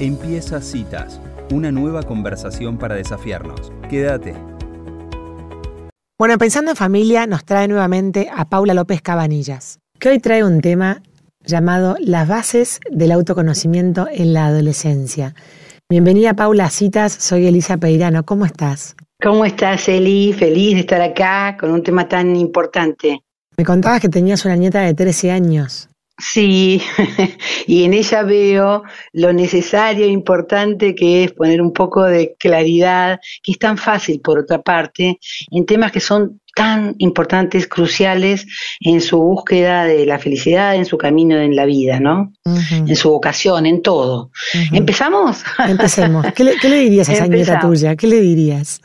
Empieza Citas, una nueva conversación para desafiarnos. Quédate. Bueno, pensando en familia, nos trae nuevamente a Paula López Cabanillas, que hoy trae un tema llamado Las bases del autoconocimiento en la adolescencia. Bienvenida Paula a Citas, soy Elisa Peirano, ¿cómo estás? ¿Cómo estás, Eli? Feliz de estar acá con un tema tan importante. Me contabas que tenías una nieta de 13 años. Sí, y en ella veo lo necesario e importante que es poner un poco de claridad, que es tan fácil por otra parte, en temas que son tan importantes, cruciales en su búsqueda de la felicidad, en su camino en la vida, ¿no? En su vocación, en todo. ¿Empezamos? Empecemos. ¿Qué le, dirías a esa nieta tuya? ¿Qué le dirías?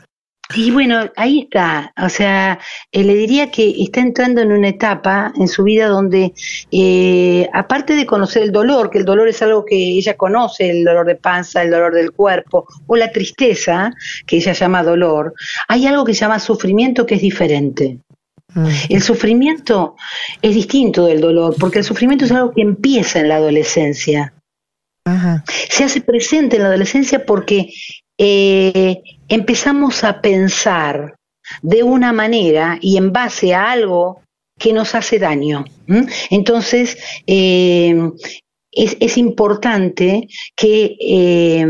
Y bueno, ahí está. O sea, eh, le diría que está entrando en una etapa en su vida donde, eh, aparte de conocer el dolor, que el dolor es algo que ella conoce, el dolor de panza, el dolor del cuerpo, o la tristeza, que ella llama dolor, hay algo que se llama sufrimiento que es diferente. Mm. El sufrimiento es distinto del dolor, porque el sufrimiento es algo que empieza en la adolescencia. Se hace presente en la adolescencia porque eh, empezamos a pensar de una manera y en base a algo que nos hace daño. Entonces, eh, es, importante que eh,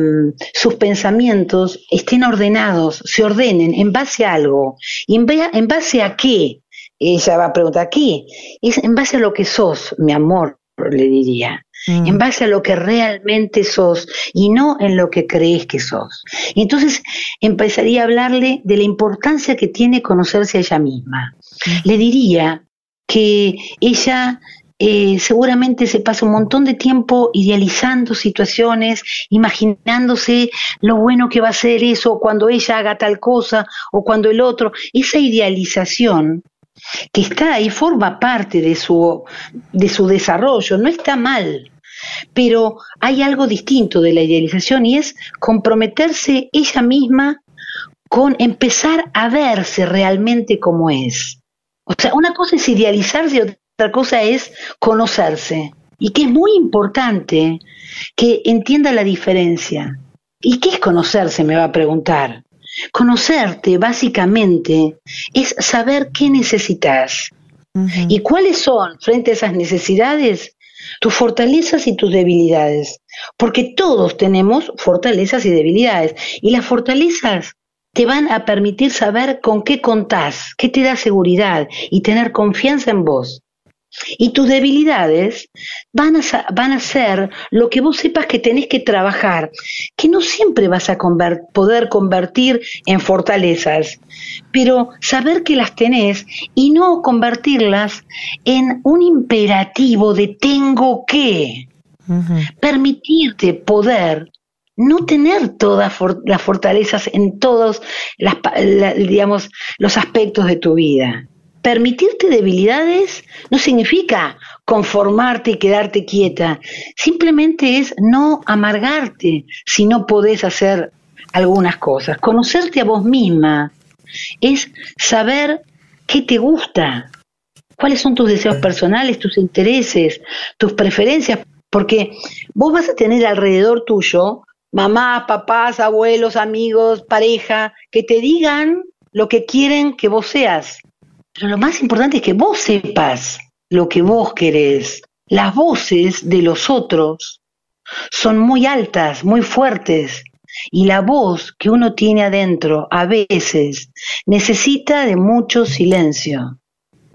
sus pensamientos estén ordenados, se ordenen en base a algo. ¿Y en, en base a qué? Ella va a preguntar, ¿qué? Es en base a lo que sos, mi amor, le diría. Mm. en base a lo que realmente sos y no en lo que crees que sos. Entonces empezaría a hablarle de la importancia que tiene conocerse a ella misma. Mm. Le diría que ella eh, seguramente se pasa un montón de tiempo idealizando situaciones, imaginándose lo bueno que va a ser eso cuando ella haga tal cosa o cuando el otro. Esa idealización que está ahí, forma parte de su, de su desarrollo, no está mal. Pero hay algo distinto de la idealización y es comprometerse ella misma con empezar a verse realmente como es. O sea, una cosa es idealizarse y otra cosa es conocerse. Y que es muy importante que entienda la diferencia. ¿Y qué es conocerse? Me va a preguntar. Conocerte, básicamente, es saber qué necesitas y cuáles son, frente a esas necesidades, tus fortalezas y tus debilidades. Porque todos tenemos fortalezas y debilidades. Y las fortalezas te van a permitir saber con qué contás, qué te da seguridad y tener confianza en vos. Y tus debilidades van a, van a ser lo que vos sepas que tenés que trabajar, que no siempre vas a poder convertir en fortalezas, pero saber que las tenés y no convertirlas en un imperativo de tengo que. Permitirte poder no tener todas las fortalezas en todos digamos, los aspectos de tu vida permitirte debilidades no significa conformarte y quedarte quieta, simplemente es no amargarte si no podés hacer algunas cosas. Conocerte a vos misma es saber qué te gusta, cuáles son tus deseos personales, tus intereses, tus preferencias, porque vos vas a tener alrededor tuyo mamá, papás, abuelos, amigos, pareja, que te digan lo que quieren que vos seas. Pero lo más importante es que vos sepas lo que vos querés. Las voces de los otros son muy altas, muy fuertes, y la voz que uno tiene adentro a veces necesita de mucho silencio.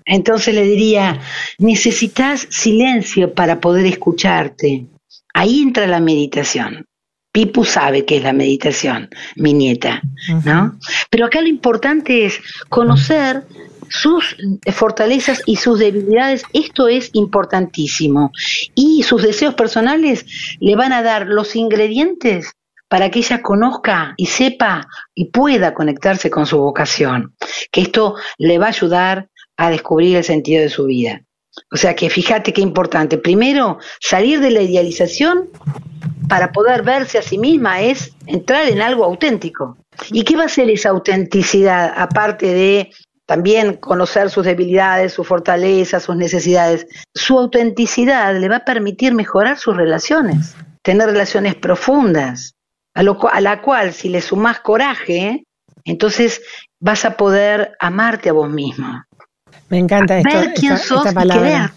Entonces le diría, necesitas silencio para poder escucharte. Ahí entra la meditación. Pipu sabe qué es la meditación, mi nieta, ¿no? Pero acá lo importante es conocer sus fortalezas y sus debilidades, esto es importantísimo. Y sus deseos personales le van a dar los ingredientes para que ella conozca y sepa y pueda conectarse con su vocación, que esto le va a ayudar a descubrir el sentido de su vida. O sea que fíjate qué importante. Primero, salir de la idealización para poder verse a sí misma es entrar en algo auténtico. ¿Y qué va a ser esa autenticidad aparte de también conocer sus debilidades, sus fortalezas, sus necesidades. Su autenticidad le va a permitir mejorar sus relaciones. tener relaciones profundas, a, lo, a la cual si le sumás coraje, entonces vas a poder amarte a vos mismo. Me encanta esto, esta, palabra.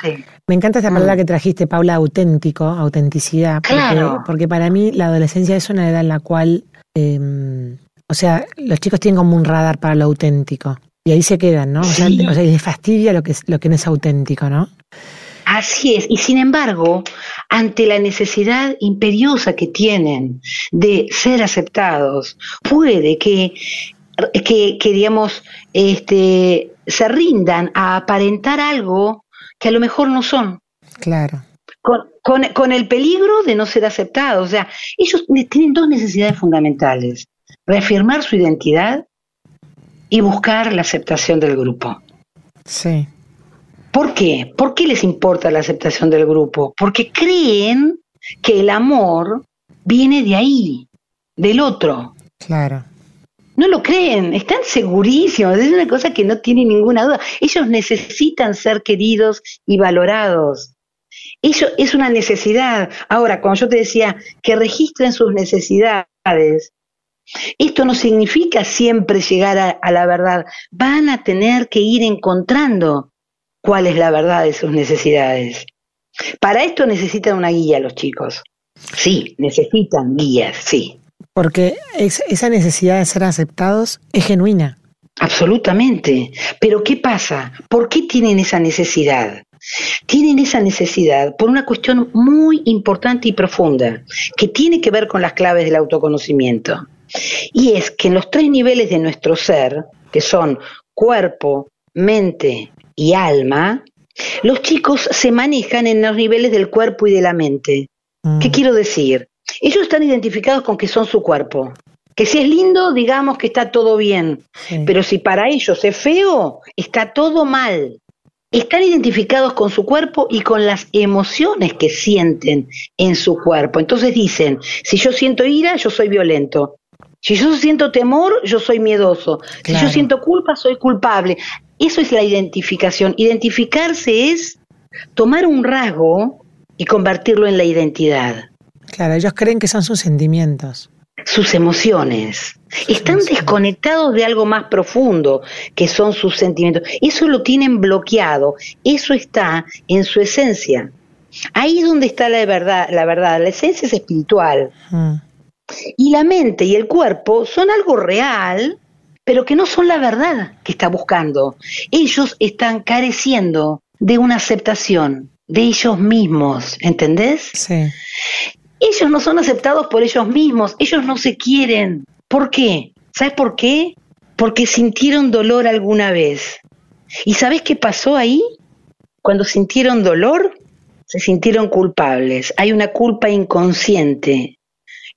Me encanta esta palabra mm. que trajiste, Paula, auténtico, autenticidad. Porque, porque para mí la adolescencia es una edad en la cual, em, o sea, los chicos tienen como un radar para lo auténtico. Y ahí se quedan, ¿no? O sea, les fastidia lo que, lo que no es auténtico, ¿no? Así es, y sin embargo, ante la necesidad imperiosa que tienen de ser aceptados, puede que, que, que digamos, este, se rindan a aparentar algo que a lo mejor no son. Claro. Con, con, el peligro de no ser aceptados. O sea, ellos tienen dos necesidades fundamentales. Reafirmar su identidad y buscar la aceptación del grupo. Sí. ¿Por qué? ¿Por qué les importa la aceptación del grupo? Porque creen que el amor viene de ahí, del otro. Claro. No lo creen, están segurísimos, es una cosa que no tiene ninguna duda. Ellos necesitan ser queridos y valorados. Eso es una necesidad. Ahora, cuando yo te decía que registren sus necesidades, esto no significa siempre llegar a, a, la verdad. Van a tener que ir encontrando cuál es la verdad de sus necesidades. Para esto necesitan una guía los chicos. Sí, necesitan guías, sí. Porque esa necesidad de ser aceptados es genuina. Absolutamente. Pero ¿qué pasa? ¿Por qué tienen esa necesidad? Tienen esa necesidad por una cuestión muy importante y profunda, que tiene que ver con las claves del autoconocimiento. Y es que en los tres niveles de nuestro ser, que son cuerpo, mente y alma, los chicos se manejan en los niveles del cuerpo y de la mente. ¿Qué mm. quiero decir? Ellos están identificados con que son su cuerpo. Que si es lindo, digamos que está todo bien. Pero si para ellos es feo, está todo mal. Están identificados con su cuerpo y con las emociones que sienten en su cuerpo. Entonces dicen, si yo siento ira, yo soy violento. Si yo siento temor, yo soy miedoso. Si yo siento culpa, soy culpable. Eso es la identificación. Identificarse es tomar un rasgo y convertirlo en la identidad. Claro, ellos creen que son sus sentimientos. Sus emociones. Están desconectados de algo más profundo, que son sus sentimientos. Eso lo tienen bloqueado. Eso está en su esencia. Ahí es donde está la verdad. La verdad, la esencia es espiritual. Mm. Y la mente y el cuerpo son algo real, pero que no son la verdad que está buscando. Ellos están careciendo de una aceptación de ellos mismos, ¿entendés? Sí. Ellos no son aceptados por ellos mismos, ellos no se quieren. ¿Por qué? ¿Sabes por qué? Porque sintieron dolor alguna vez. ¿Y sabes qué pasó ahí? Cuando sintieron dolor, se sintieron culpables. Hay una culpa inconsciente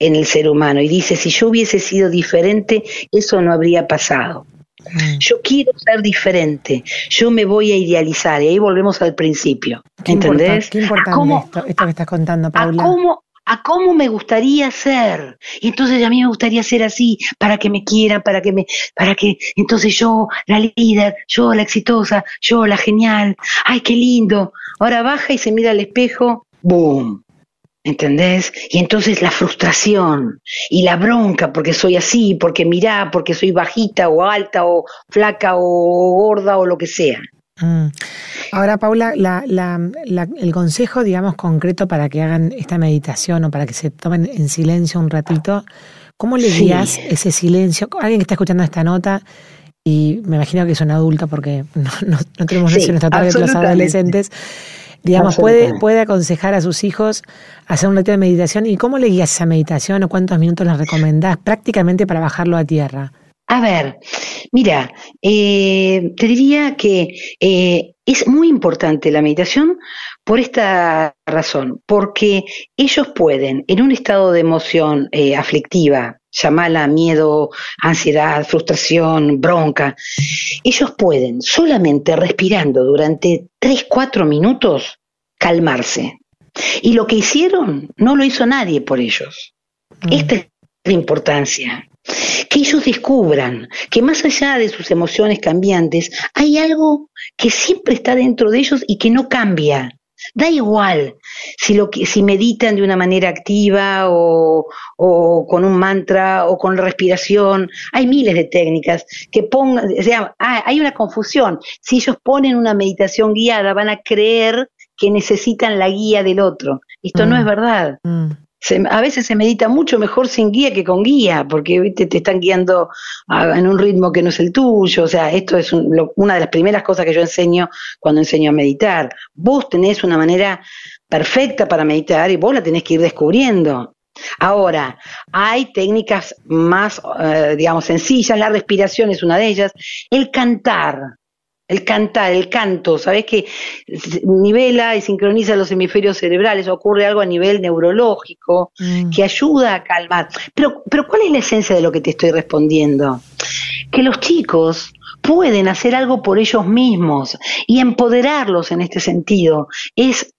en el ser humano y dice, si yo hubiese sido diferente, eso no habría pasado. Mm. Yo quiero ser diferente, yo me voy a idealizar y ahí volvemos al principio. ¿Entendés? qué importante esto, esto, que estás contando, Paula. A cómo, a cómo me gustaría ser. Y entonces a mí me gustaría ser así, para que me quieran, para que me, para que, entonces yo, la líder, yo la exitosa, yo la genial, ay, qué lindo. Ahora baja y se mira al espejo, ¡boom! ¿Entendés? Y entonces la frustración y la bronca porque soy así, porque mirá, porque soy bajita o alta o flaca o gorda o lo que sea. Mm. Ahora, Paula, el consejo, digamos, concreto para que hagan esta meditación o para que se tomen en silencio un ratito, ¿cómo le guías ese silencio? Alguien que está escuchando esta nota y me imagino que es un adulto porque no, tenemos sí, nuestra tarde los adolescentes, digamos, puede, puede aconsejar a sus hijos hacer un ratito de meditación y cómo le guías esa meditación o cuántos minutos les recomendás prácticamente para bajarlo a tierra. A ver, mira, eh, te diría que eh, es muy importante la meditación por esta razón, porque ellos pueden, en un estado de emoción eh, aflictiva, llamala miedo, ansiedad, frustración, bronca, ellos pueden solamente respirando durante 3, 4 minutos calmarse. Y lo que hicieron no lo hizo nadie por ellos. Mm. Esta es la importancia que ellos descubran que más allá de sus emociones cambiantes, hay algo que siempre está dentro de ellos y que no cambia. Da igual si, lo que, si meditan de una manera activa o, o, con un mantra o con respiración. Hay miles de técnicas que pongan, o sea, hay una confusión. Si ellos ponen una meditación guiada, van a creer que necesitan la guía del otro. Esto no es mm. verdad. Mm. A veces se medita mucho mejor sin guía que con guía, porque te están guiando en un ritmo que no es el tuyo. O sea, esto es una de las primeras cosas que yo enseño cuando enseño a meditar. Vos tenés una manera perfecta para meditar y vos la tenés que ir descubriendo. Ahora, hay técnicas más, eh, digamos, sencillas, la respiración es una de ellas, el cantar, el cantar, el canto, ¿sabes que nivela y sincroniza los hemisferios cerebrales? Ocurre algo a nivel neurológico mm. que ayuda a calmar. Pero, pero ¿cuál es la esencia de lo que te estoy respondiendo? Que los chicos pueden hacer algo por ellos mismos y empoderarlos en este sentido. Es,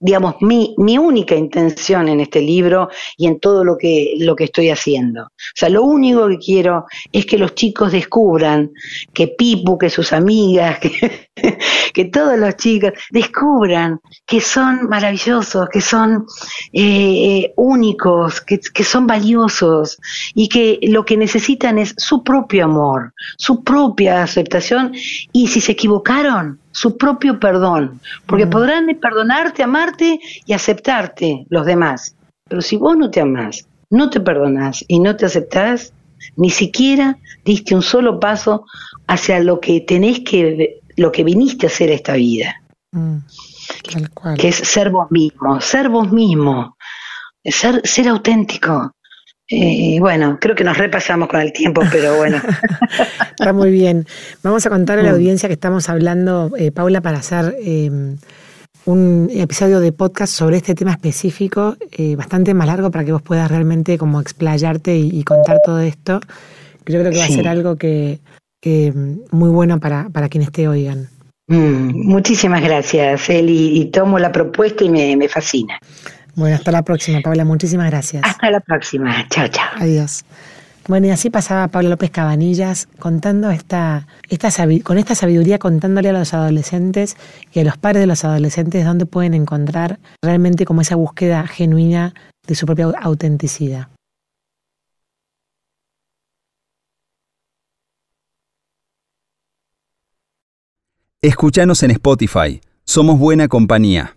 digamos, mi, mi única intención en este libro y en todo lo que, lo que estoy haciendo. O sea, lo único que quiero es que los chicos descubran que Pipu, que sus amigas, que, que todos los chicos descubran que son maravillosos, que son eh, únicos, que, que son valiosos y que lo que necesitan es su propio amor, su propia aceptación y si se equivocaron, su propio perdón, porque mm. podrán perdonarte, amarte y aceptarte los demás. Pero si vos no te amás, no te perdonás y no te aceptás, ni siquiera diste un solo paso hacia lo que tenés que, lo que viniste a hacer esta vida. Mm, que es ser vos mismo, ser vos mismo, ser, ser auténtico. Eh, bueno, creo que nos repasamos con el tiempo, pero bueno. Está muy bien. Vamos a contar a la mm. audiencia que estamos hablando, eh, Paula, para hacer em, un episodio de podcast sobre este tema específico, eh, bastante más largo para que vos puedas realmente como explayarte y, contar todo esto. Yo creo que va a ser algo que, muy bueno para, para quienes te oigan. Mm, muchísimas gracias, Eli, y tomo la propuesta y me, me fascina. Bueno, hasta la próxima, Paula. Muchísimas gracias. Hasta la próxima. Chao, chao. Adiós. Bueno, y así pasaba Paula López Cabanillas contando esta, esta, con esta sabiduría, contándole a los adolescentes y a los padres de los adolescentes dónde pueden encontrar realmente como esa búsqueda genuina de su propia autenticidad. Escúchanos en Spotify. Somos buena compañía.